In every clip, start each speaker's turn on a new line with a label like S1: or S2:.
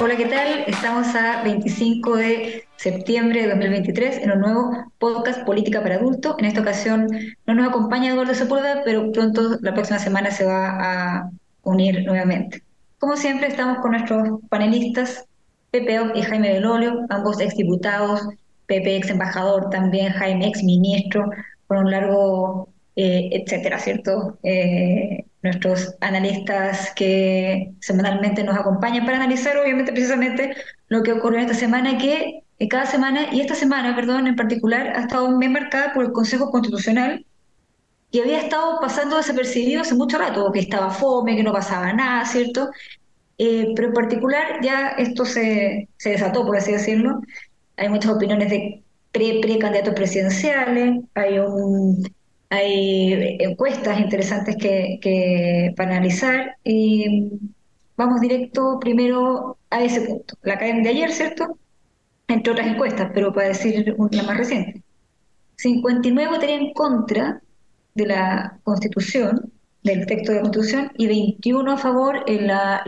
S1: Hola, ¿qué tal? Estamos a 25 de septiembre de 2023 en un nuevo podcast Política para Adultos. En esta ocasión no nos acompaña Eduardo Sepúlveda, pero pronto, la próxima semana, se va a unir nuevamente. Como siempre, estamos con nuestros panelistas, Pepe y Jaime Belolio, ambos exdiputados, Pepe ex embajador también, Jaime ex ministro, con un largo eh, etcétera, ¿cierto? Eh, nuestros analistas que semanalmente nos acompañan para analizar, obviamente, precisamente lo que ocurrió esta semana, que eh, cada semana, y esta semana, perdón, en particular, ha estado bien marcada por el Consejo Constitucional, que había estado pasando desapercibido hace mucho rato, que estaba fome, que no pasaba nada, ¿cierto? pero en particular ya esto se, se desató, por así decirlo. Hay muchas opiniones de pre-candidatos presidenciales, hay un hay encuestas interesantes que, para analizar y vamos directo primero a ese punto. La cadena de ayer, ¿cierto? Entre otras encuestas, pero para decir la más reciente. 59 votarían en contra de la Constitución, del texto de la Constitución, y 21 a favor en la,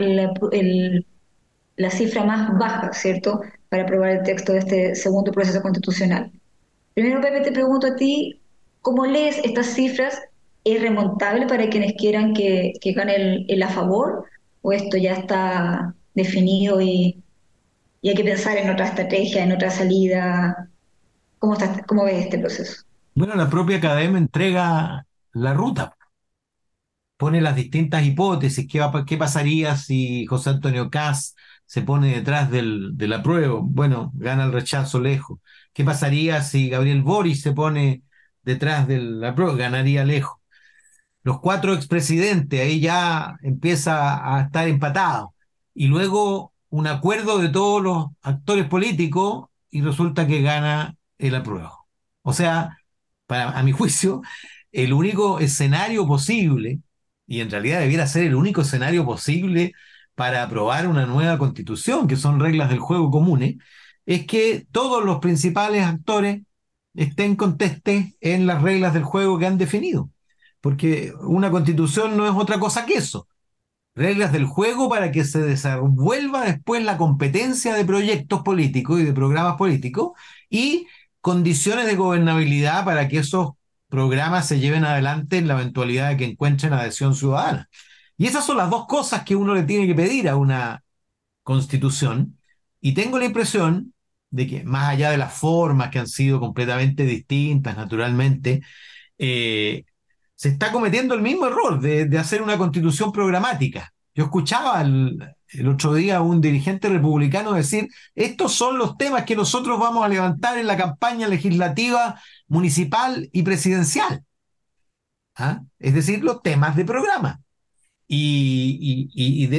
S1: la cifra más baja, ¿cierto?, para aprobar el texto de este segundo proceso constitucional. Primero, Pepe, te pregunto a ti, ¿Cómo lees estas cifras? ¿Es remontable para quienes quieran que, gane el, a favor? ¿O esto ya está definido y, hay que pensar en otra estrategia, en otra salida? ¿Cómo, ves este proceso?
S2: Bueno, la propia academia entrega la ruta. Pone las distintas hipótesis. ¿Qué, va, qué pasaría si José Antonio Caz se pone detrás del, del apruebo? Bueno, gana el rechazo lejos. ¿Qué pasaría si Gabriel Boris se pone detrás del la ganaría lejos. Los cuatro expresidentes, ahí ya empieza a estar empatado. Y luego un acuerdo de todos los actores políticos y resulta que gana el apruebo. O sea, para, a mi juicio, el único escenario posible, y en realidad debiera ser el único escenario posible para aprobar una nueva constitución, que son reglas del juego comunes, es que todos los principales actores estén conteste en las reglas del juego que han definido. Porque una constitución no es otra cosa que eso. Reglas del juego para que se desenvuelva después la competencia de proyectos políticos y de programas políticos y condiciones de gobernabilidad para que esos programas se lleven adelante en la eventualidad de que encuentren adhesión ciudadana. Y esas son las dos cosas que uno le tiene que pedir a una constitución. Y tengo la impresión de que más allá de las formas que han sido completamente distintas, naturalmente, eh, se está cometiendo el mismo error de, hacer una constitución programática. Yo escuchaba el, otro día a un dirigente republicano decir, estos son los temas que nosotros vamos a levantar en la campaña legislativa municipal y presidencial. ¿Ah? Es decir, los temas de programa y,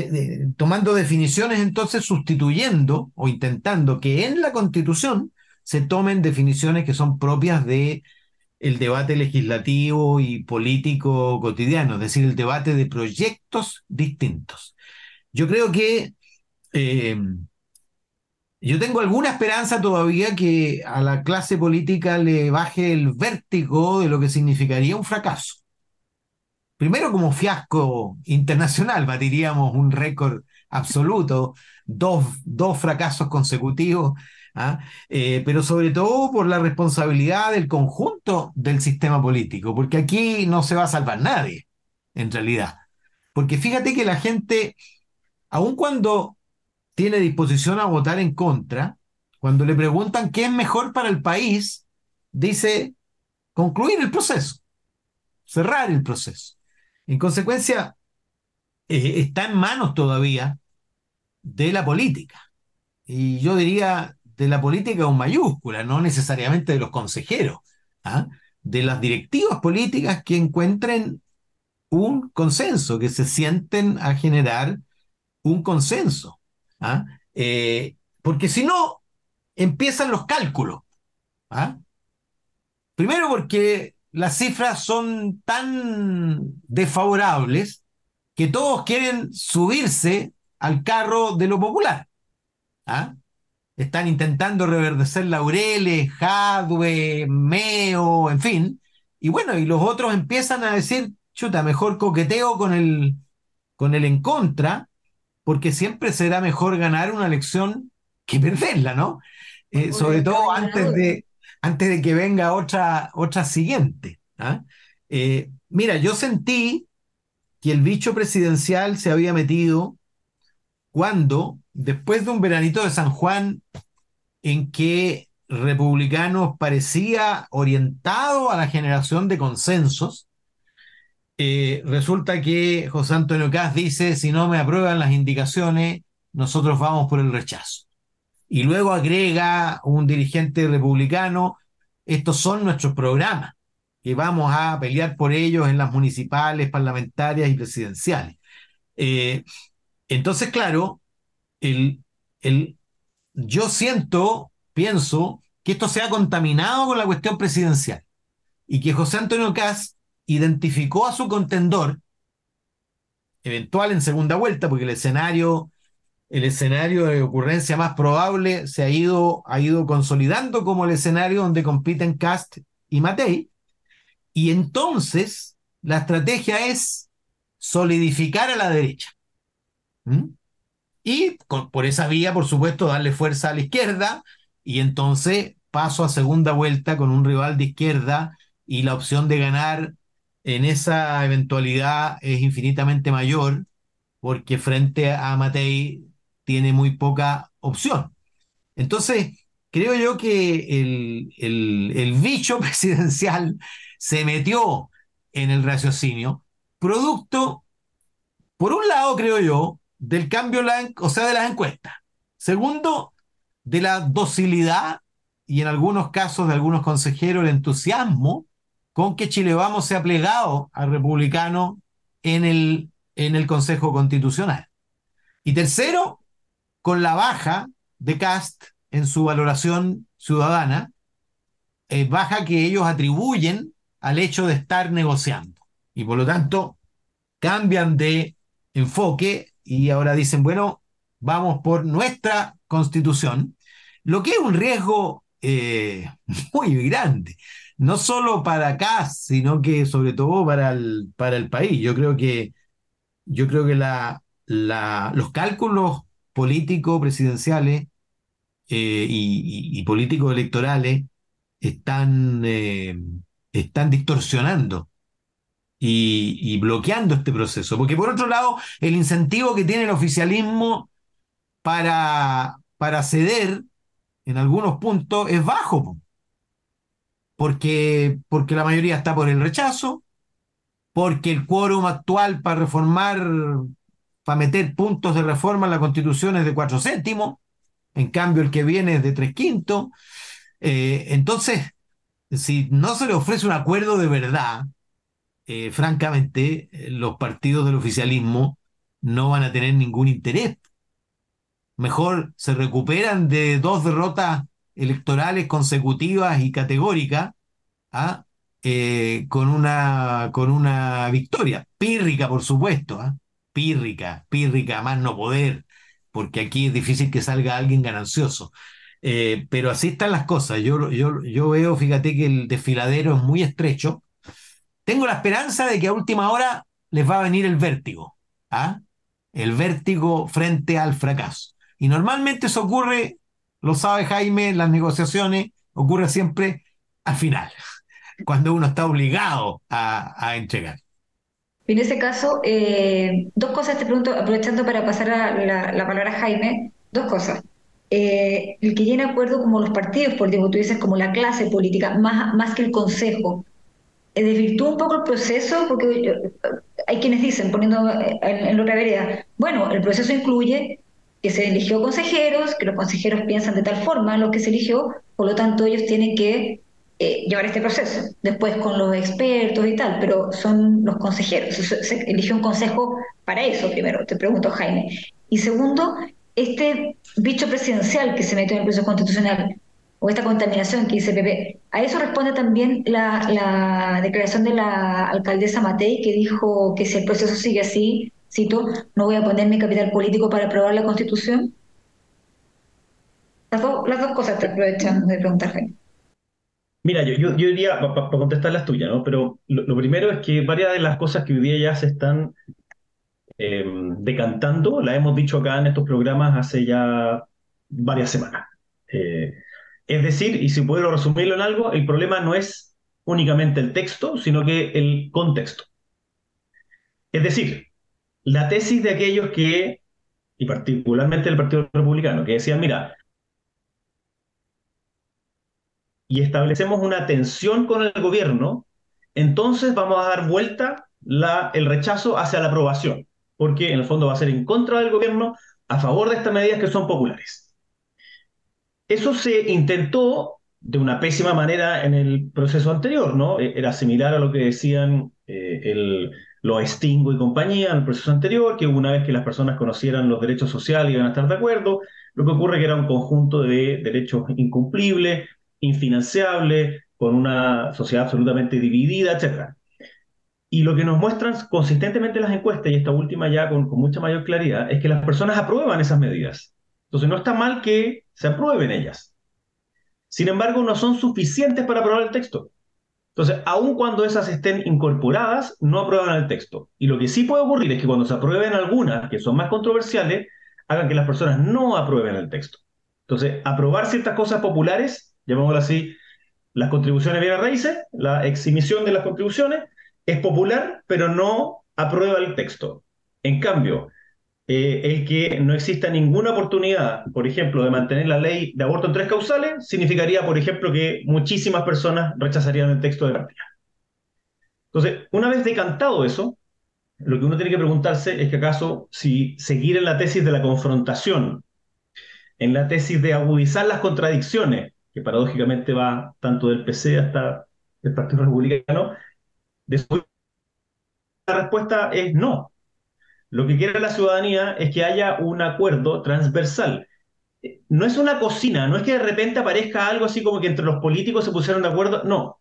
S2: tomando definiciones, entonces sustituyendo o intentando que en la Constitución se tomen definiciones que son propias de el debate legislativo y político cotidiano, es decir, el debate de proyectos distintos. Yo creo que eh, yo tengo alguna esperanza todavía que a la clase política le baje el vértigo de lo que significaría un fracaso primero como fiasco internacional, batiríamos un récord absoluto, dos, dos fracasos consecutivos, ¿ah? eh, pero sobre todo por la responsabilidad del conjunto del sistema político, porque aquí no se va a salvar nadie, en realidad. Porque fíjate que la gente, aun cuando tiene disposición a votar en contra, cuando le preguntan qué es mejor para el país, dice concluir el proceso, cerrar el proceso. En consecuencia, eh, está en manos todavía de la política. Y yo diría de la política con mayúscula, no necesariamente de los consejeros, ¿ah? de las directivas políticas que encuentren un consenso, que se sienten a generar un consenso. ¿ah? Eh, porque si no, empiezan los cálculos. ¿ah? Primero porque las cifras son tan desfavorables que todos quieren subirse al carro de lo popular. ¿Ah? Están intentando reverdecer laureles, Jadwe, Meo, en fin. Y bueno, y los otros empiezan a decir, chuta, mejor coqueteo con el, con el en contra, porque siempre será mejor ganar una elección que perderla, ¿no? Eh, sobre todo antes de, antes de que venga otra, otra siguiente. ¿ah? Eh, mira, yo sentí que el bicho presidencial se había metido cuando, después de un veranito de San Juan, en que republicanos parecía orientado a la generación de consensos, eh, resulta que José Antonio Caz dice, si no me aprueban las indicaciones, nosotros vamos por el rechazo. Y luego agrega un dirigente republicano, estos son nuestros programas, que vamos a pelear por ellos en las municipales, parlamentarias y presidenciales. Eh, entonces, claro, el, el, yo siento, pienso, que esto se ha contaminado con la cuestión presidencial y que José Antonio Caz identificó a su contendor eventual en segunda vuelta, porque el escenario, el escenario de ocurrencia más probable se ha ido, ha ido consolidando como el escenario donde compiten Cast y Matei. Y entonces la estrategia es solidificar a la derecha. Y por esa vía, por supuesto, darle fuerza a la izquierda y entonces paso a segunda vuelta con un rival de izquierda y la opción de ganar en esa eventualidad es infinitamente mayor porque frente a Matei tiene muy poca opción. Entonces, creo yo que el, el, bicho presidencial se metió en el raciocinio, producto, por un lado, creo yo, del cambio, o sea, de las encuestas. Segundo, de la docilidad y en algunos casos de algunos consejeros el entusiasmo con que Chile Vamos se ha plegado al republicano en el, en el Consejo Constitucional. Y tercero, con la baja de Cast en su valoración ciudadana, eh, baja que ellos atribuyen al hecho de estar negociando. Y por lo tanto, cambian de enfoque y ahora dicen, bueno, vamos por nuestra constitución, lo que es un riesgo eh, muy grande, no solo para acá, sino que sobre todo para el, para el país. Yo creo que, yo creo que la, los cálculos políticos presidenciales eh, y, políticos electorales están, eh, están distorsionando y, bloqueando este proceso. Porque por otro lado, el incentivo que tiene el oficialismo para, para ceder en algunos puntos es bajo. Porque, porque la mayoría está por el rechazo, porque el quórum actual para reformar, para meter puntos de reforma en la constitución es de cuatro séptimos, en cambio el que viene es de tres quintos. Eh, entonces, si no se le ofrece un acuerdo de verdad, eh, francamente, eh, los partidos del oficialismo no van a tener ningún interés. Mejor se recuperan de dos derrotas electorales consecutivas y categóricas ¿ah? eh, con, una, con una victoria. Pírrica, por supuesto. ¿ah? Pírrica, pírrica, más no poder, porque aquí es difícil que salga alguien ganancioso. pero así están las cosas. Yo, yo, yo veo, fíjate que el desfiladero es muy estrecho tengo la esperanza de que a última hora les va a venir el vértigo, ¿ah? el vértigo frente al fracaso. Y normalmente eso ocurre, lo sabe Jaime, las negociaciones, ocurre siempre al final, cuando uno está obligado a, entregar.
S1: En ese caso, eh, dos cosas te pregunto, aprovechando para pasar la, la palabra a Jaime, dos cosas. Eh, el que tiene acuerdo como los partidos políticos, tú dices como la clase política, más, más que el Consejo, eh, un poco el proceso, porque eh, hay quienes dicen, poniendo en, en otra vereda, bueno, el proceso incluye que se eligió consejeros, que los consejeros piensan de tal forma en lo que se eligió, por lo tanto ellos tienen que eh, llevar este proceso, después con los expertos y tal, pero son los consejeros, se, eligió un consejo para eso primero, te pregunto Jaime. Y segundo, este bicho presidencial que se metió en el proceso constitucional, o esta contaminación que dice Pepe. A eso responde también la, declaración de la alcaldesa Matei, que dijo que si el proceso sigue así, cito, no voy a poner mi capital político para aprobar la constitución. Las, dos cosas te aprovechan de preguntar,
S3: Mira, yo, yo, diría, para contestar las tuyas, ¿no? Pero lo, primero es que varias de las cosas que hoy día ya se están eh, decantando, la hemos dicho acá en estos programas hace ya varias semanas. Eh, es decir, y si puedo resumirlo en algo, el problema no es únicamente el texto, sino que el contexto. Es decir, la tesis de aquellos que, y particularmente el Partido Republicano, que decían, mira, y establecemos una tensión con el gobierno, entonces vamos a dar vuelta el rechazo hacia la aprobación, porque en el fondo va a ser en contra del gobierno a favor de estas medidas que son populares. Eso se intentó de una pésima manera en el proceso anterior, ¿no? E, era similar a lo que decían eh, el, los Stingo y compañía en el proceso anterior, que una vez que las personas conocieran los derechos sociales iban a estar de acuerdo, lo que ocurre que era un conjunto de derechos incumplibles, infinanciables, con una sociedad absolutamente dividida, etc. Y lo que nos muestran consistentemente las encuestas, y esta última ya con, con mucha mayor claridad, es que las personas aprueban esas medidas. Entonces no está mal que se aprueben ellas. Sin embargo, no son suficientes para aprobar el texto. Entonces, aun cuando esas estén incorporadas, no aprueban el texto. Y lo que sí puede ocurrir es que cuando se aprueben algunas que son más controversiales, hagan que las personas no aprueben el texto. Entonces, aprobar ciertas cosas populares, llamémoslo así, las contribuciones bien raíces, la exhibición de las contribuciones, es popular, pero no aprueba el texto. En cambio, eh, el que no exista ninguna oportunidad, por ejemplo, de mantener la ley de aborto en tres causales, significaría, por ejemplo, que muchísimas personas rechazarían el texto de partida. Entonces, una vez decantado eso, lo que uno tiene que preguntarse es que acaso si seguir en la tesis de la confrontación, en la tesis de agudizar las contradicciones, que paradójicamente va tanto del PC hasta el Partido Republicano, la respuesta es no. Lo que quiere la ciudadanía es que haya un acuerdo transversal. No es una cocina, no es que de repente aparezca algo así como que entre los políticos se pusieron de acuerdo, no.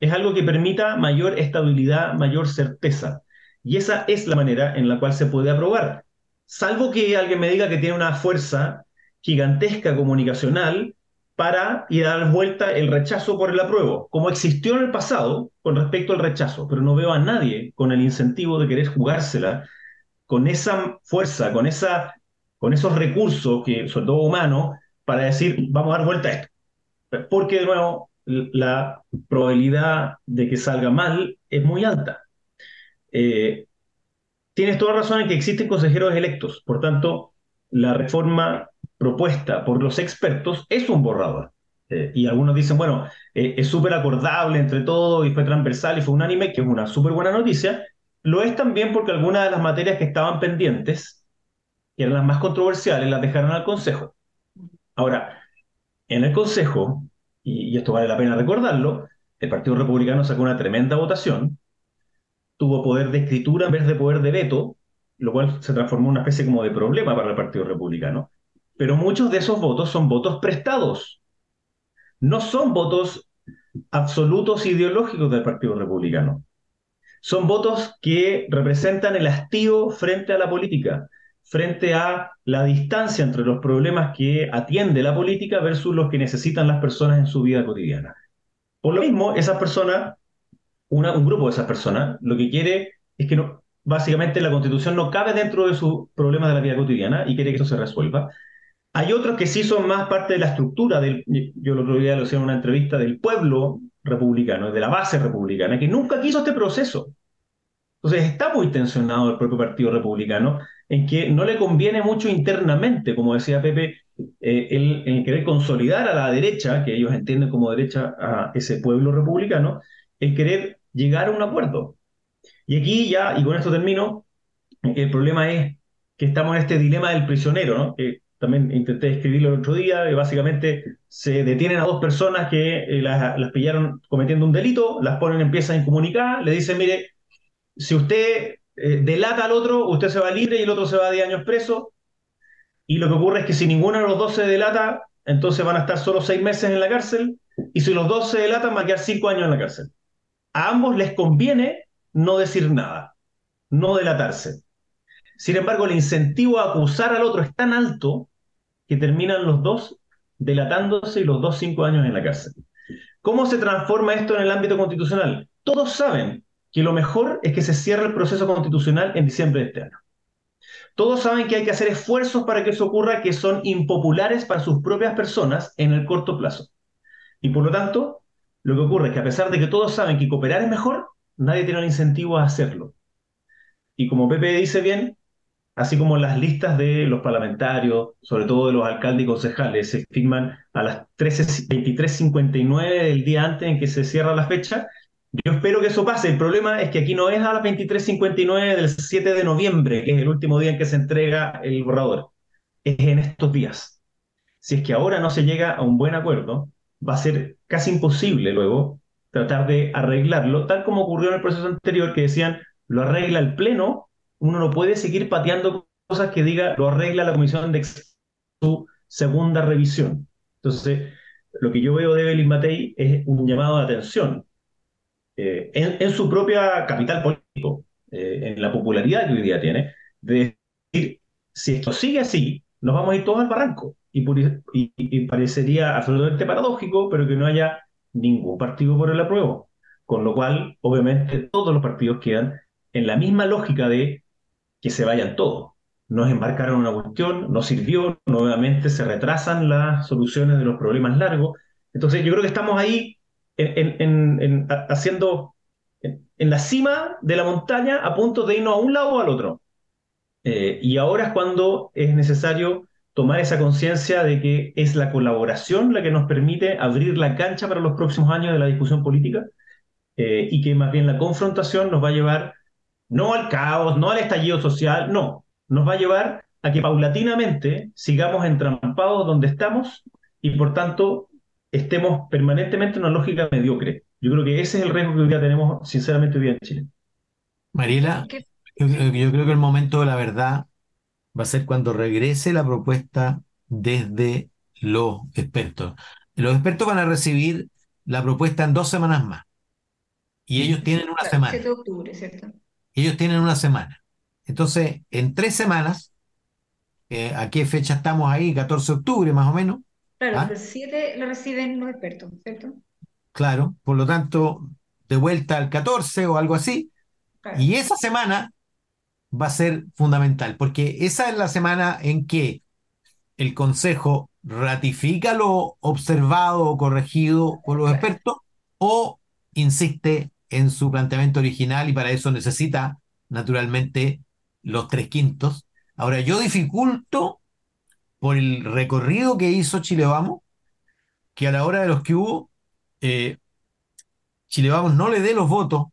S3: Es algo que permita mayor estabilidad, mayor certeza. Y esa es la manera en la cual se puede aprobar. Salvo que alguien me diga que tiene una fuerza gigantesca comunicacional para ir a dar vuelta el rechazo por el apruebo, como existió en el pasado con respecto al rechazo, pero no veo a nadie con el incentivo de querer jugársela con esa fuerza, con, esa, con esos recursos, que, sobre todo humanos, para decir, vamos a dar vuelta a esto. Porque, de nuevo, la probabilidad de que salga mal es muy alta. Eh, tienes toda razón en que existen consejeros electos, por tanto, la reforma propuesta por los expertos es un borrador. Eh, y algunos dicen, bueno, eh, es súper acordable entre todos y fue transversal y fue unánime, que es una súper buena noticia, lo es también porque algunas de las materias que estaban pendientes, que eran las más controversiales, las dejaron al Consejo. Ahora, en el Consejo, y, esto vale la pena recordarlo, el Partido Republicano sacó una tremenda votación, tuvo poder de escritura en vez de poder de veto, lo cual se transformó en una especie como de problema para el Partido Republicano. Pero muchos de esos votos son votos prestados. No son votos absolutos ideológicos del Partido Republicano son votos que representan el hastío frente a la política, frente a la distancia entre los problemas que atiende la política versus los que necesitan las personas en su vida cotidiana. Por lo mismo, esas personas, un grupo de esas personas, lo que quiere es que no, básicamente la constitución no cabe dentro de sus problemas de la vida cotidiana y quiere que eso se resuelva. Hay otros que sí son más parte de la estructura del, yo el otro día lo decía en una entrevista, del pueblo republicano, de la base republicana, que nunca quiso este proceso. Entonces está muy tensionado el propio Partido Republicano en que no le conviene mucho internamente, como decía Pepe, eh, el, querer consolidar a la derecha, que ellos entienden como derecha a ese pueblo republicano, el querer llegar a un acuerdo. Y aquí ya, y con esto termino, el problema es que estamos en este dilema del prisionero, ¿no? También intenté escribirlo el otro día, y básicamente se detienen a dos personas que eh, las, pillaron cometiendo un delito, las ponen en piezas incomunicadas, le dicen, mire, si usted eh, delata al otro, usted se va libre y el otro se va de años preso, y lo que ocurre es que si ninguno de los dos se delata, entonces van a estar solo seis meses en la cárcel, y si los dos se delatan, van a quedar cinco años en la cárcel. A ambos les conviene no decir nada, no delatarse. Sin embargo, el incentivo a acusar al otro es tan alto que terminan los dos delatándose y los dos cinco años en la cárcel. ¿Cómo se transforma esto en el ámbito constitucional? Todos saben que lo mejor es que se cierre el proceso constitucional en diciembre de este año. todos saben que hay que hacer esfuerzos para que eso ocurra que son impopulares para sus propias personas en el corto plazo. Y por lo tanto, lo que ocurre es que a pesar de que todos saben que cooperar es mejor, nadie tiene el incentivo a hacerlo. Y como Pepe dice bien, así como las listas de los parlamentarios, sobre todo de los alcaldes y concejales, se firman a las 23.59 del día antes en que se cierra la fecha, yo espero que eso pase. El problema es que aquí no es a las 23.59 del 7 de noviembre, que es el último día en que se entrega el borrador, es en estos días. Si es que ahora no se llega a un buen acuerdo, va a ser casi imposible luego tratar de arreglarlo, tal como ocurrió en el proceso anterior, que decían, lo arregla el Pleno, uno no puede seguir pateando cosas que diga, lo arregla la comisión de su segunda revisión. Entonces, lo que yo veo de Evelyn Matei es un llamado de atención eh, en, su propia capital político, eh, en la popularidad que hoy día tiene, de decir, si esto sigue así, nos vamos a ir todos al barranco. Y, parecería absolutamente paradójico, pero que no haya ningún partido por el apruebo. Con lo cual, obviamente, todos los partidos quedan en la misma lógica de que se vayan todos. Nos embarcaron una cuestión, no sirvió, nuevamente se retrasan las soluciones de los problemas largos. Entonces, yo creo que estamos ahí en, haciendo en, la cima de la montaña a punto de irnos a un lado o al otro. Eh, y ahora es cuando es necesario tomar esa conciencia de que es la colaboración la que nos permite abrir la cancha para los próximos años de la discusión política eh, y que más bien la confrontación nos va a llevar no al caos, no al estallido social, no, nos va a llevar a que paulatinamente sigamos entrampados donde estamos y por tanto estemos permanentemente en una lógica mediocre. Yo creo que ese es el riesgo que hoy día tenemos sinceramente hoy día en Chile.
S2: Mariela, yo creo que el momento de la verdad va a ser cuando regrese la propuesta desde los expertos. Los expertos van a recibir la propuesta en dos semanas más. Y ellos tienen una semana. 7
S1: de octubre, ¿cierto?
S2: Ellos tienen una semana. Entonces, en tres semanas, eh, ¿a qué fecha estamos ahí? 14 de octubre, más o menos.
S1: Claro, ¿Ah? el 7 lo reciben los expertos, ¿cierto?
S2: Claro, por lo tanto, de vuelta al 14 o algo así. Y esa semana va a ser fundamental, porque esa es la semana en que el Consejo ratifica lo observado o corregido por los expertos o insiste en su planteamiento original y para eso necesita naturalmente los tres quintos. Ahora, yo dificulto por el recorrido que hizo Chile Vamos, que a la hora de los que hubo, eh, Chile Vamos no le dé los votos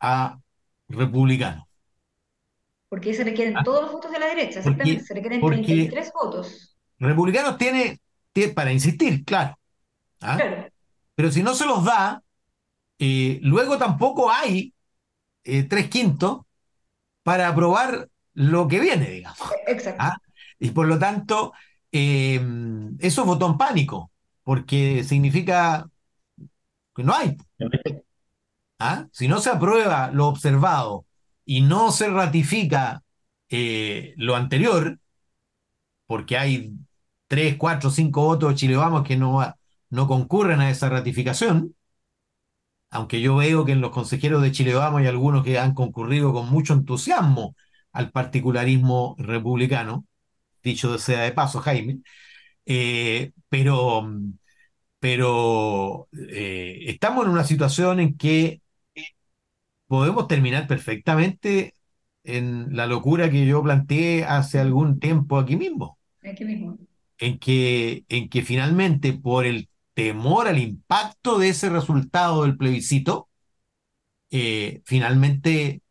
S2: a republicanos.
S1: Porque se requieren ah. todos los votos de la derecha, exactamente, se requieren 33 votos.
S2: Republicanos tiene, para insistir, ¿ah? claro. Pero si no se los da, eh, luego tampoco hay eh, tres quintos para aprobar lo que viene, digamos.
S1: Exacto. ¿ah?
S2: Y por lo tanto, eh, eso votó en pánico, porque significa que no hay. Si no se aprueba lo observado y no se ratifica eh, lo anterior, porque hay tres, cuatro, cinco votos de Chile Vamos que no, no concurren a esa ratificación, aunque yo veo que en los consejeros de Chile Vamos hay algunos que han concurrido con mucho entusiasmo al particularismo republicano, dicho sea de paso, Jaime, eh, pero, pero eh, estamos en una situación en que podemos terminar perfectamente en la locura que yo planteé hace algún tiempo aquí mismo.
S1: Aquí mismo.
S2: En que, en que finalmente por el temor al impacto de ese resultado del plebiscito, eh, finalmente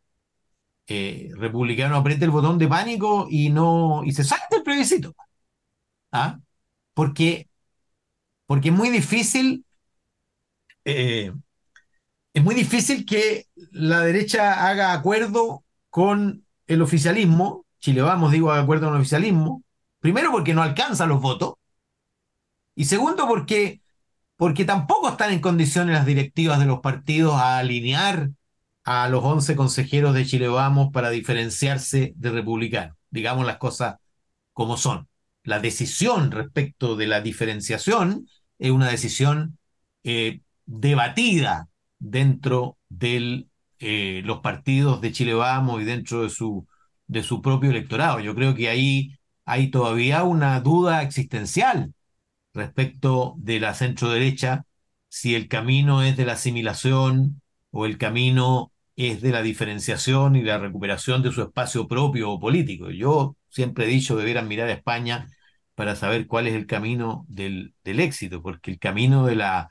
S2: eh, republicano apriete el botón de pánico y no y se salte el plebiscito. ¿Ah? Porque, porque es muy difícil eh, es muy difícil que la derecha haga acuerdo con el oficialismo, Chile Vamos, digo, haga acuerdo con el oficialismo, primero porque no alcanza los votos, y segundo porque, porque tampoco están en condiciones las directivas de los partidos a alinear a los 11 consejeros de Chile Vamos para diferenciarse de republicanos, digamos las cosas como son. La decisión respecto de la diferenciación es una decisión eh, debatida dentro de eh, los partidos de Chile Vamos y dentro de su de su propio electorado. Yo creo que ahí hay todavía una duda existencial respecto de la centro derecha, si el camino es de la asimilación o el camino es de la diferenciación y la recuperación de su espacio propio político. Yo siempre he dicho que debieran mirar a España para saber cuál es el camino del, éxito, porque el camino de la,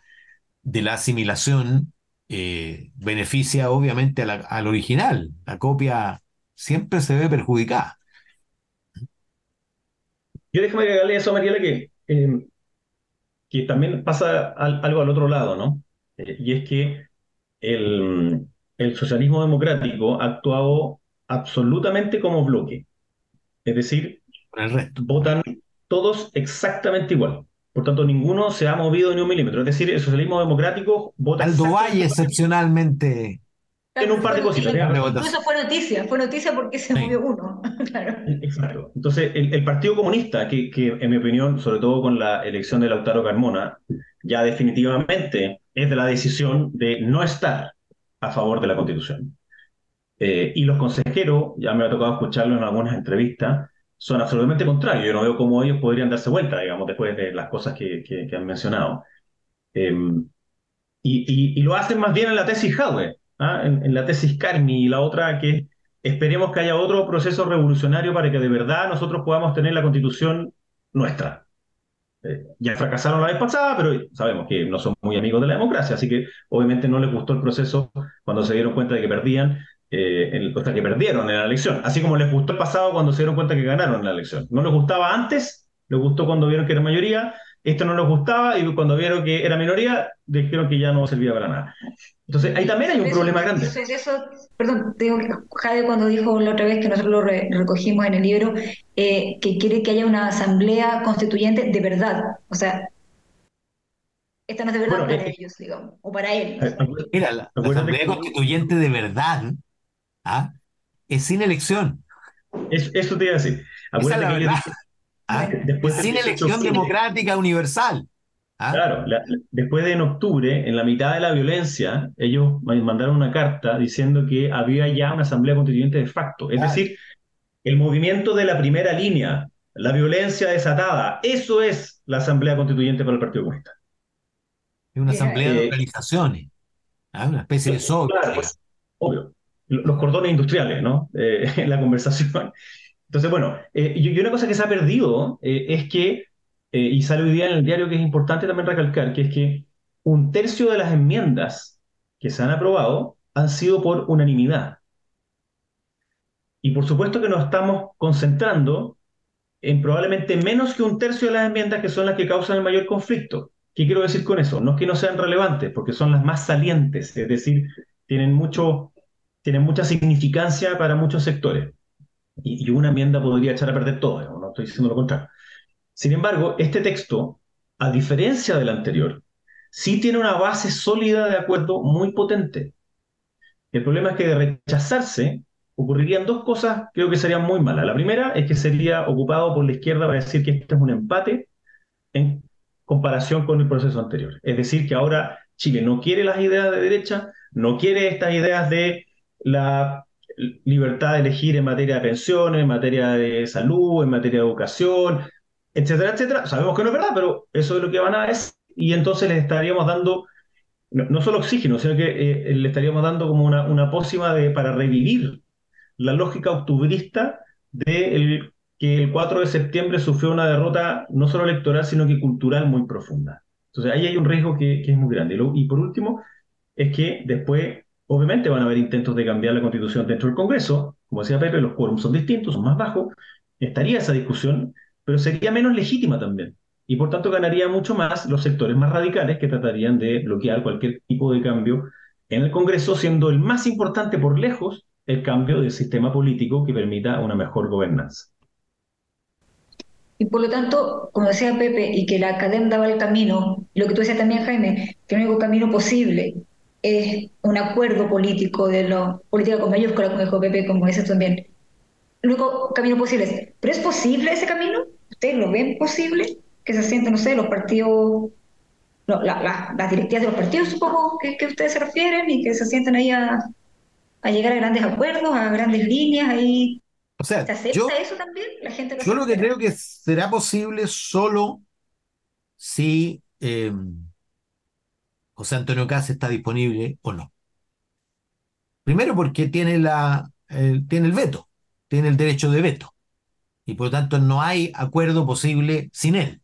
S2: de la asimilación eh, beneficia obviamente al original. La copia siempre se ve perjudicada.
S3: Yo déjame agregarle eso, Mariela, que, eh, que también pasa algo al otro lado, ¿no? Eh, y es que el, el socialismo democrático ha actuado absolutamente como bloque. Es decir, votan todos exactamente igual. Por tanto, ninguno se ha movido ni un milímetro. Es decir, el socialismo democrático vota.
S2: Aldo Valle, excepcionalmente.
S3: En un par de cositas.
S1: Eso fue noticia, fue noticia porque se movió uno.
S3: Exacto. Entonces, el, Partido Comunista, que, que, en mi opinión, sobre todo con la elección de Lautaro Carmona, ya definitivamente es de la decisión de no estar a favor de la Constitución. Eh, y los consejeros, ya me ha tocado escucharlo en algunas entrevistas, son absolutamente contrarios. Yo no veo cómo ellos podrían darse vuelta, digamos, después de las cosas que, que, han mencionado. Em, y, y, lo hacen más bien en la tesis Howe, ¿ah? en, la tesis Carmi y la otra que esperemos que haya otro proceso revolucionario para que de verdad nosotros podamos tener la constitución nuestra. Eh, ya fracasaron la vez pasada, pero sabemos que no son muy amigos de la democracia, así que obviamente no les gustó el proceso cuando se dieron cuenta de que perdían eh, o sea, que perdieron en la elección, así como les gustó el pasado cuando se dieron cuenta que ganaron en la elección. No les gustaba antes, les gustó cuando vieron que era mayoría, esto no les gustaba y cuando vieron que era minoría, dijeron que ya no servía para nada. Entonces, ahí también hay un problema grande.
S1: Eso, perdón, digo que Jade cuando dijo la otra vez que nosotros lo recogimos en el libro, eh, que quiere que haya una asamblea constituyente de verdad. O sea, esta no es de verdad para eh, ellos, digamos, o para él.
S2: Mira, la asamblea constituyente de verdad ¿ah? es sin elección.
S3: eso te iba a decir.
S2: ¿Ah? sin elección democrática universal. ¿ah?
S3: Claro, después de en octubre, en la mitad de la violencia, ellos mandaron una carta diciendo que había ya una asamblea constituyente de facto. Es decir, el movimiento de la primera línea, la violencia desatada, eso es la asamblea constituyente para el Partido Comunista.
S2: Es una asamblea de eh, organizaciones, una especie de sobre.
S3: Claro, pues, obvio los cordones industriales, ¿no? Eh, en la conversación. Entonces, bueno, eh, y, una cosa que se ha perdido eh, es que, y sale hoy día en el diario que es importante también recalcar, que es que un tercio de las enmiendas que se han aprobado han sido por unanimidad. Y por supuesto que nos estamos concentrando en probablemente menos que un tercio de las enmiendas que son las que causan el mayor conflicto. ¿Qué quiero decir con eso? No es que no sean relevantes, porque son las más salientes, es decir, tienen mucho tiene mucha significancia para muchos sectores. Y, una enmienda podría echar a perder todo, no estoy diciendo lo contrario. Sin embargo, este texto, a diferencia del anterior, sí tiene una base sólida de acuerdo muy potente. El problema es que de rechazarse ocurrirían dos cosas, creo que serían muy malas. La primera es que sería ocupado por la izquierda para decir que este es un empate en comparación con el proceso anterior. Es decir, que ahora Chile no quiere las ideas de derecha, no quiere estas ideas de la libertad de elegir en materia de pensiones, en materia de salud, en materia de educación, etcétera, etcétera. Sabemos que no es verdad, pero eso es lo que van a decir y entonces les estaríamos dando no, solo oxígeno, sino que eh, le estaríamos dando como una, pócima de, para revivir la lógica octubrista de que el 4 de septiembre sufrió una derrota no solo electoral, sino que cultural muy profunda. Entonces ahí hay un riesgo que, es muy grande. Y por último, es que después Obviamente van a haber intentos de cambiar la constitución dentro del Congreso. Como decía Pepe, los quórums son distintos, son más bajos. Estaría esa discusión, pero sería menos legítima también. Y por tanto ganaría mucho más los sectores más radicales que tratarían de bloquear cualquier tipo de cambio en el Congreso, siendo el más importante por lejos el cambio del sistema político que permita una mejor gobernanza.
S1: Y por lo tanto, como decía Pepe, y que la academia daba el camino, lo que tú decías también, Jaime, que el único camino posible es un acuerdo político de la política con mayúscula, como dijo Pepe, como dice también. El único camino posible es, ¿pero es posible ese camino? ¿Ustedes lo ven posible? Que se sienten, no sé, los partidos, las directivas de los partidos, supongo que, que, ustedes se refieren, y que se sienten ahí a, a llegar a grandes acuerdos, a grandes líneas, ahí
S2: O sea,
S1: ¿Se acepta
S2: yo,
S1: eso también? ¿La gente lo
S2: yo lo que creo que será posible solo si eh, José Antonio Caz está disponible o no. Primero porque tiene, la, eh, tiene el veto, tiene el derecho de veto, y por lo tanto no hay acuerdo posible sin él.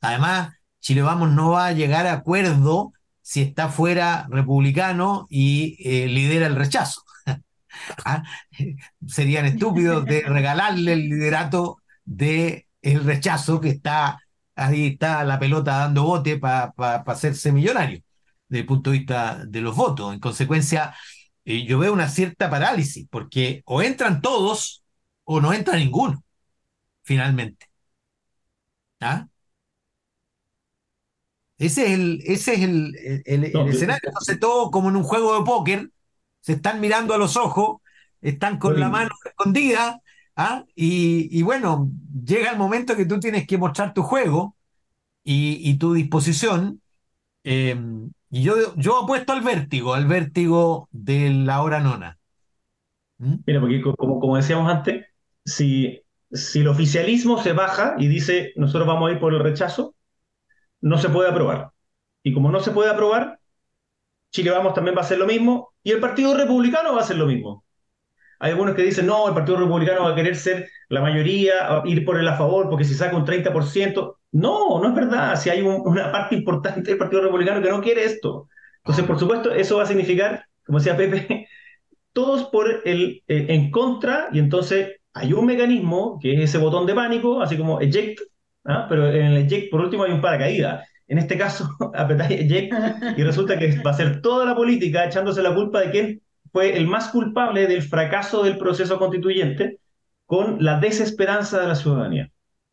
S2: Además, Chile Vamos no va a llegar a acuerdo si está fuera republicano y eh, lidera el rechazo. ¿Ah? Serían estúpidos de regalarle el liderato del el rechazo que está ahí está la pelota dando bote para hacerse millonario desde el punto de vista de los votos. En consecuencia, eh, yo veo una cierta parálisis, porque o entran todos o no entra ninguno, finalmente. ¿Ah? Ese es el, ese es el, el- el
S3: No, yo-
S2: escenario. Entonces, todo como en un juego de póker, se están mirando a los ojos, están con la mano escondida, ¿ah? Y, y bueno, llega el momento que tú tienes que mostrar tu juego y, y tu disposición. eh, y yo, yo apuesto al vértigo, al vértigo de la hora nona. ¿Mm?
S3: Mira, porque co- como, como decíamos antes, si, si el oficialismo se baja y dice nosotros vamos a ir por el rechazo, no se puede aprobar. Y como no se puede aprobar, Chile Vamos también va a hacer lo mismo y el Partido Republicano va a hacer lo mismo. Hay algunos que dicen, no, el Partido Republicano va a querer ser la mayoría, ir por el a favor, porque si saca un 30%. No, no es verdad. Si hay un- una parte importante del Partido Republicano que no quiere esto. Entonces, por supuesto, eso va a significar, como decía Pepe, todos por el eh, en contra, y entonces hay un mecanismo que es ese botón de pánico, así como eject, ¿ah? pero en el eject por último hay un paracaídas. En este caso, apretáis eject y resulta que va a ser toda la política echándose la culpa de quién fue el más culpable del fracaso del proceso constituyente con la desesperanza de la ciudadanía.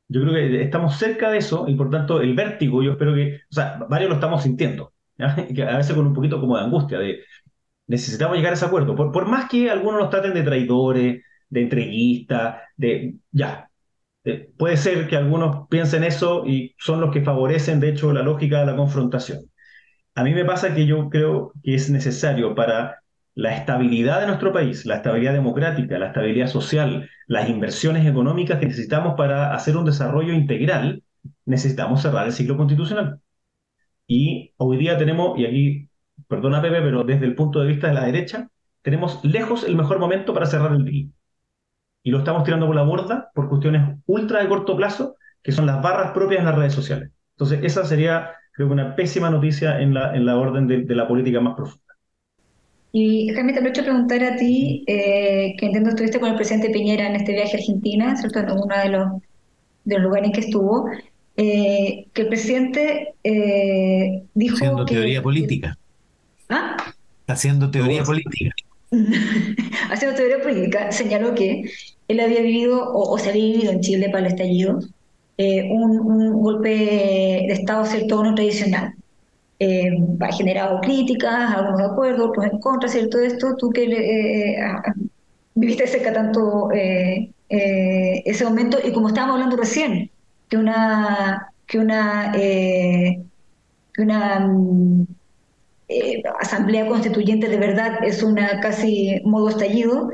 S3: Yo creo que estamos cerca de eso y por tanto el vértigo, yo espero que, o sea, varios lo estamos sintiendo, ¿ya? Que a veces con un poquito como de angustia, de necesitamos llegar a ese acuerdo. Por, por más que algunos nos traten de traidores, de entreguistas, de ya. puede ser que algunos piensen eso y son los que favorecen, de hecho, la lógica de la confrontación. A mí me pasa que yo creo que es necesario para la estabilidad de nuestro país, la estabilidad democrática, la estabilidad social, las inversiones económicas que necesitamos para hacer un desarrollo integral, necesitamos cerrar el ciclo constitucional. Y hoy día tenemos, y aquí, perdona Pepe, pero desde el punto de vista de la derecha, tenemos lejos el mejor momento para cerrar el deal. Y lo estamos tirando por la borda por cuestiones ultra de corto plazo, que son las barras propias en las redes sociales. Entonces, esa sería, creo que una pésima noticia en la, en la orden de, de la política más profunda.
S1: Y Jaime, te aprovecho preguntar a ti, eh, que entiendo estuviste con el presidente Piñera en este viaje a Argentina, ¿cierto? En uno de los, de los lugares en que estuvo, eh, que el presidente eh, dijo
S2: Haciendo
S1: que...
S2: teoría política.
S1: ¿Ah?
S2: Haciendo teoría política.
S1: haciendo teoría política, señaló que él había vivido, o, o se había vivido en Chile para el estallido, eh, un, un golpe de Estado, ¿cierto?, no tradicional. Eh, ha generado críticas, algunos de acuerdo, otros en contra, ¿cierto? Esto, tú que le- eh, ah, viviste cerca tanto eh, eh, ese momento, y como estábamos hablando recién, que una, que una, eh, mm, eh, asamblea constituyente de verdad es una casi modo estallido,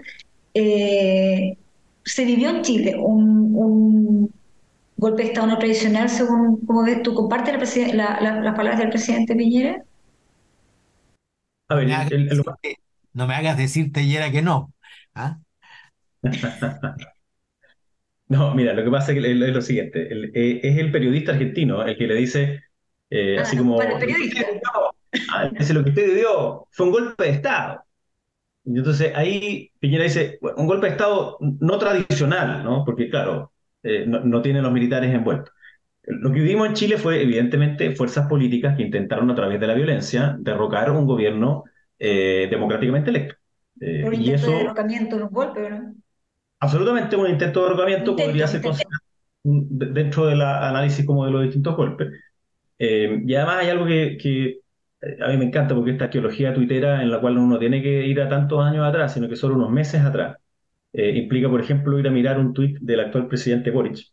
S1: eh, se vivió en Chile un golpe de Estado no tradicional, según como ves, ¿tú compartes la presi- la- la- las palabras del presidente Piñera?
S3: A
S2: No
S3: ver,
S2: me hagas
S3: el- el-
S2: decirte, no me hagas decirte Yera que no. ¿ah?
S3: no, mira, lo que pasa es, que es lo siguiente, el- eh, es el periodista argentino el que le dice, eh,
S1: Ah,
S3: así
S1: no,
S3: como,
S1: para el
S3: "Lo que
S1: periodista.
S3: ah, dice, lo que usted vivió fue un golpe de Estado. Y entonces ahí Piñera dice, bueno, un golpe de Estado no tradicional, ¿no? Porque claro, eh, no, no tienen los militares envueltos. Lo que vivimos en Chile fue evidentemente fuerzas políticas que intentaron a través de la violencia derrocar un gobierno eh, democráticamente electo. Eh,
S1: Un
S3: y
S1: intento de derrocamiento, un golpe, ¿no?
S3: absolutamente un intento de derrocamiento
S1: Intento,
S3: podría ser considerado de- dentro del análisis como de los distintos golpes. Y además hay algo que, que, a mí me encanta porque esta arqueología tuitera en la cual uno no tiene que ir a tantos años atrás, sino que solo unos meses atrás, eh, implica, por ejemplo, ir a mirar un tuit del actual presidente Boric,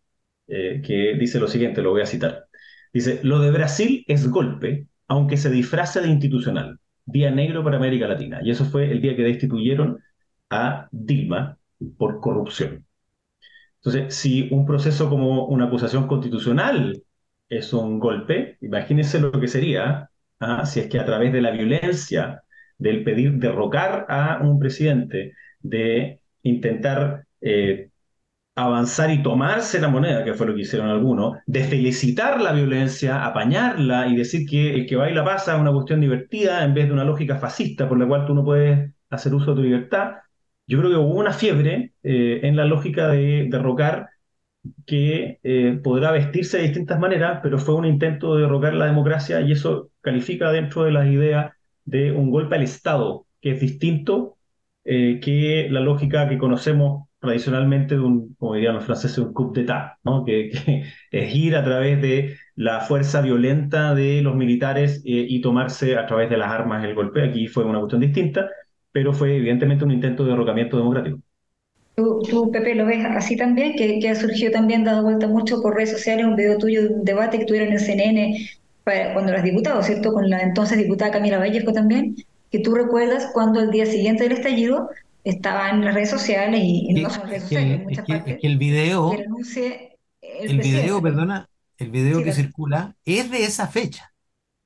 S3: eh, que dice lo siguiente, lo voy a citar. Dice, lo de Brasil es golpe, aunque se disfrace de institucional. Día negro para América Latina. Y eso fue el día que destituyeron a Dilma por corrupción. Entonces, si un proceso como una acusación constitucional es un golpe, imagínense lo que sería ¿ah? si es que a través de la violencia, del pedir derrocar a un presidente, de intentar eh, avanzar y tomarse la moneda, que fue lo que hicieron algunos, de felicitar la violencia, apañarla y decir que el que baila pasa es una cuestión divertida en vez de una lógica fascista por la cual tú no puedes hacer uso de tu libertad, yo creo que hubo una fiebre eh, en la lógica de derrocar que eh, podrá vestirse de distintas maneras, pero fue un intento de derrocar la democracia y eso califica dentro de las ideas de un golpe al Estado, que es distinto eh, que la lógica que conocemos tradicionalmente de un, como dirían los franceses, un coup d'etat, ¿no? que, es ir a través de la fuerza violenta de los militares y tomarse a través de las armas el golpe. Aquí fue una cuestión distinta pero fue evidentemente un intento de derrocamiento democrático.
S1: ¿Tú, Pepe, lo ves así también? Que, que, ha surgido también, dado vuelta mucho por redes sociales, un video tuyo de un debate que tuvieron en CNN para, cuando eras diputado, ¿cierto? Con la entonces diputada Camila Vallejo también, que tú recuerdas cuando el día siguiente del estallido estaba en las redes sociales y, no son redes sociales, en muchas partes.
S2: el video, el, video, perdona, el video que circula es de esa fecha.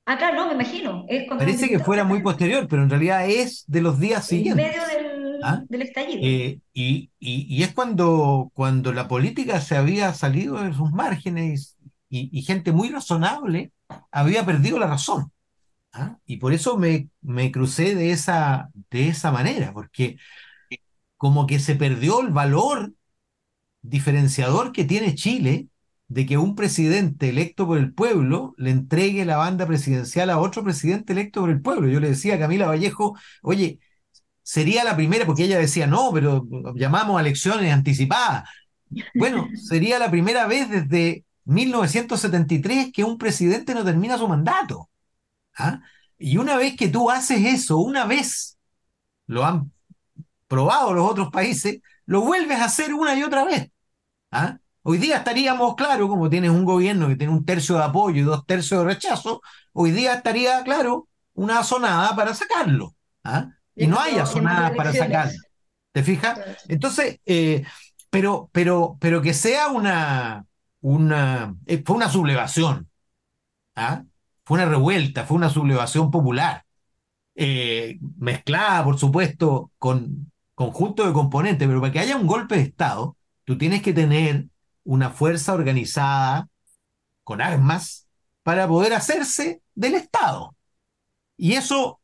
S1: Ah, claro, no, me imagino.
S2: Parece que fuera muy posterior, pero en realidad es de los días siguientes.
S1: En medio del, ¿Ah? estallido.
S2: Eh, y, es cuando, cuando la política se había salido de sus márgenes y, gente muy razonable había perdido la razón. ¿Ah? Y por eso me, me crucé de esa, de esa manera, porque como que se perdió el valor diferenciador que tiene Chile de que un presidente electo por el pueblo le entregue la banda presidencial a otro presidente electo por el pueblo. Yo le decía a Camila Vallejo, oye, sería la primera, porque ella decía, no, pero llamamos a elecciones anticipadas. Bueno, sería la primera vez desde 1973 que un presidente no termina su mandato. ¿Ah? Y una vez que tú haces eso, una vez, lo han probado los otros países, lo vuelves a hacer una y otra vez. ¿ah? Hoy día estaríamos, claro, como tienes un gobierno que tiene un tercio de apoyo y dos tercios de rechazo, hoy día estaría, claro, una sonada para sacarlo. ¿ah? Y no hay asonadas para sacarlo. ¿Te fijas? Entonces, eh, pero, pero, pero que sea una, una, eh, fue una sublevación. ¿ah? Fue una revuelta, fue una sublevación popular. Eh, mezclada, por supuesto, con conjunto de componentes, pero para que haya un golpe de Estado, tú tienes que tener una fuerza organizada con armas para poder hacerse del Estado. Y eso,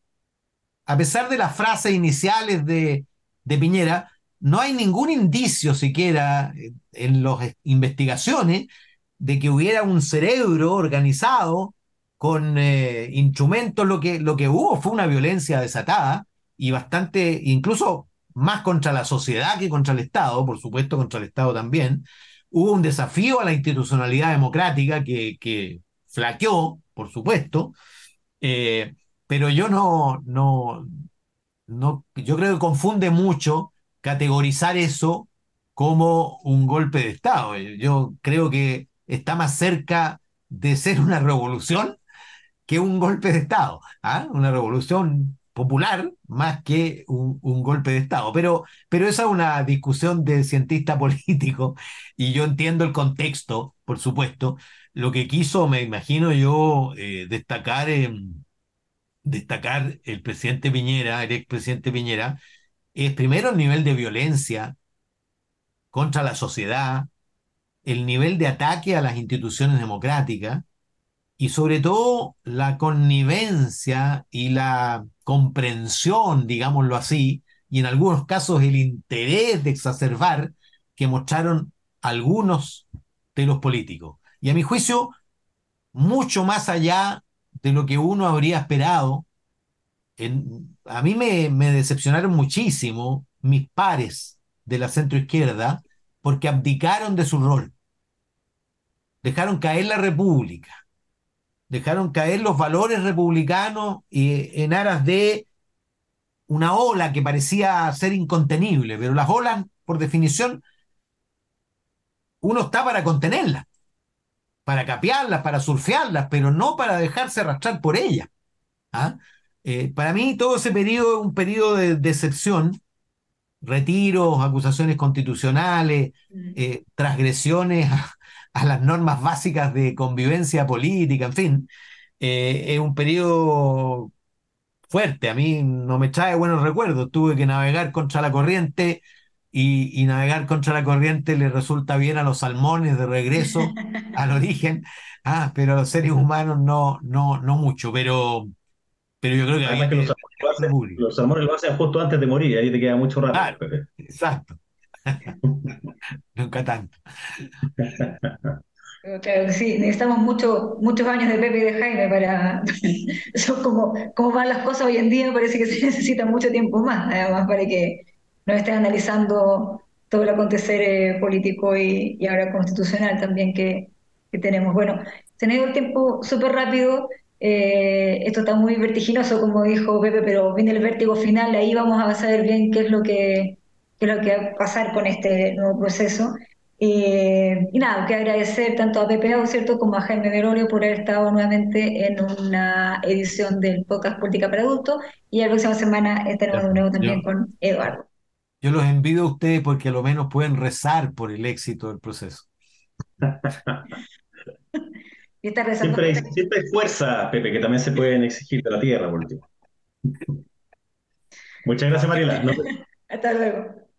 S2: a pesar de las frases iniciales de, de Piñera, no hay ningún indicio siquiera en las investigaciones de que hubiera un cerebro organizado con eh, instrumentos, lo que, lo que hubo fue una violencia desatada y bastante, incluso más contra la sociedad que contra el Estado, por supuesto contra el Estado también, hubo un desafío a la institucionalidad democrática que, que flaqueó, por supuesto, eh, pero yo no, no, no, yo creo que confunde mucho categorizar eso como un golpe de Estado. Yo creo que está más cerca de ser una revolución que un golpe de Estado. ¿ah? Una revolución popular más que un, golpe de Estado. Pero, pero esa es una discusión de cientista político y yo entiendo el contexto, por supuesto. Lo que quiso, me imagino yo, eh, destacar, destacar el presidente Piñera, el expresidente Piñera, es primero el nivel de violencia contra la sociedad, el nivel de ataque a las instituciones democráticas y sobre todo la connivencia y la comprensión, digámoslo así, y en algunos casos el interés de exacerbar que mostraron algunos de los políticos. Y a mi juicio, mucho más allá de lo que uno habría esperado, a mí me, me decepcionaron muchísimo mis pares de la centroizquierda porque abdicaron de su rol. Dejaron caer la República dejaron caer los valores republicanos en aras de una ola que parecía ser incontenible, pero las olas, por definición, uno está para contenerlas, para capearlas, para surfearlas, pero no para dejarse arrastrar por ellas. ¿ah? Eh, para mí todo ese periodo es un periodo de decepción retiros, acusaciones constitucionales,
S1: Mm.
S2: eh, transgresiones a, a las normas básicas de convivencia política, en fin, eh, es un periodo fuerte. A mí no me trae buenos recuerdos. Tuve que navegar contra la corriente y, y navegar contra la corriente le resulta bien a los salmones de regreso al origen. Ah, pero a los seres humanos no, no, no mucho. Pero, pero yo creo que
S3: Además
S2: había
S3: que los salmones lo hacen, justo antes de morir, ahí te queda mucho rato,
S2: Claro, exacto. Nunca tanto.
S1: Claro sí, necesitamos mucho, muchos años de Pepe y de Jaime para... Son como, como van las cosas hoy en día, parece que se necesita mucho tiempo más, además, para que nos estén analizando todo el acontecer eh, político y, y ahora constitucional también que, que tenemos. Bueno, se nos ido el tiempo súper rápido, eh, esto está muy vertiginoso, como dijo Pepe, pero viene el vértigo final, ahí vamos a saber bien qué es lo que, qué es lo que va a pasar con este nuevo proceso. Eh, y nada, que agradecer tanto a Pepe Au, ¿cierto?, como a Jaime Merolio por haber estado nuevamente en una edición del podcast Política para Adultos y la próxima semana estaremos
S2: Ya,
S1: de nuevo
S2: yo,
S1: también con Eduardo.
S2: yo los envidio a ustedes porque a lo menos pueden rezar por el éxito del proceso.
S1: Y está rezando
S3: Siempre hay, siempre hay fuerza, Pepe, que también se pueden exigir de la tierra, por último. Muchas gracias, Mariela. Nos.
S1: Hasta luego.